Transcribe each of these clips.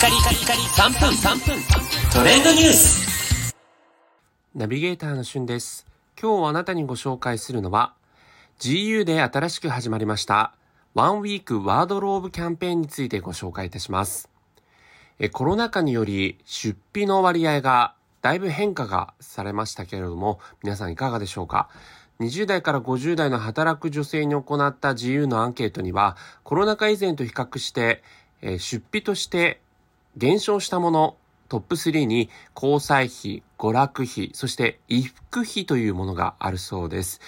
カリカリカリ3分3分トレンドニュースナビゲーターのしゅんです。今日あなたにご紹介するのは GU で新しく始まりましたワンウィークワードローブキャンペーンについてご紹介いたします。えコロナ禍により出費の割合がだいぶ変化がされましたけれども皆さんいかがでしょうか？20代から50代の働く女性に行った GU のアンケートにはコロナ禍以前と比較してえ出費として減少したものトップ3に交際費、娯楽費、そして衣服費というものがあるそうです。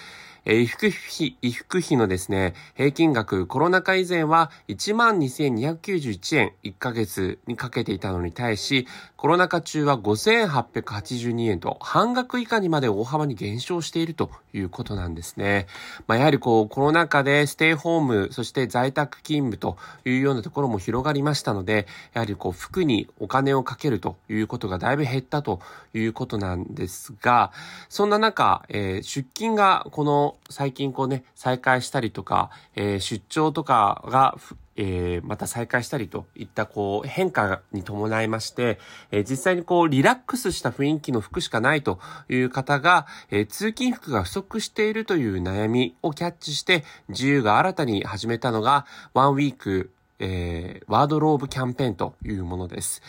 えー衣服費、衣服費のですね、平均額、コロナ禍以前は12,291円1ヶ月にかけていたのに対し、コロナ禍中は5,882円と半額以下にまで大幅に減少しているということなんですね。まあ、やはりこう、コロナ禍でステイホーム、そして在宅勤務というようなところも広がりましたので、やはりこう、服にお金をかけるということがだいぶ減ったということなんですが、そんな中、えー出勤がこの最近こうね、再開したりとか、えー出張とかがえーまた再開したりといったこう変化に伴いまして、えー実際にこうリラックスした雰囲気の服しかないという方が、えー通勤服が不足しているという悩みをキャッチして、自由が新たに始めたのが、ワンウィーク、えーワードローブキャンペーンというものです。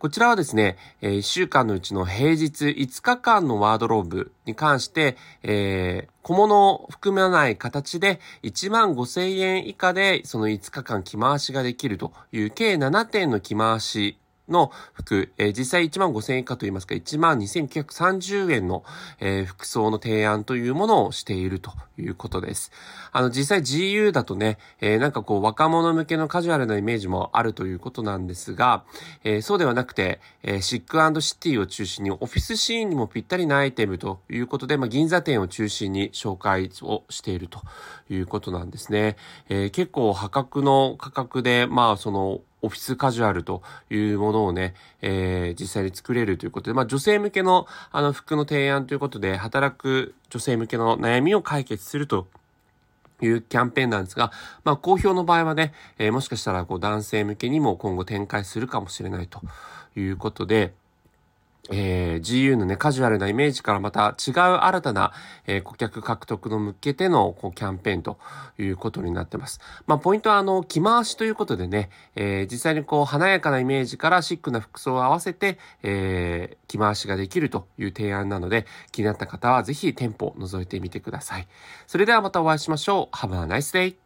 こちらはですね、え1週間のうちの平日5日間のワードローブに関して、え小物を含まない形で1万5千円以下でその5日間着回しができるという計7点の着回しの服、えー実際1万5千円以下といいますか、1万2930円の、えー服装の提案というものをしているということです。あの、実際 GU だとね、えーなんかこう若者向けのカジュアルなイメージもあるということなんですが、えそうではなくて、えシックシティを中心にオフィスシーンにもぴったりなアイテムということで、まあ、銀座店を中心に紹介をしているということなんですね。え結構破格の価格で、まあその、オフィスカジュアルというものをね、えー実際に作れるということで、まあ女性向けのあの服の提案ということで、働く女性向けの悩みを解決するというキャンペーンなんですが、まあ、好評の場合はね、えーもしかしたらこう男性向けにも今後展開するかもしれないということで、えー GU のね、カジュアルなイメージからまた違う新たな、えー顧客獲得の向けてのこうキャンペーンということになってます。まあ、ポイントはあの、着回しということでね、えー実際にこう、華やかなイメージからシックな服装を合わせて、えー着回しができるという提案なので、気になった方はぜひ店舗を覗いてみてください。それではまたお会いしましょう。Have a nice day!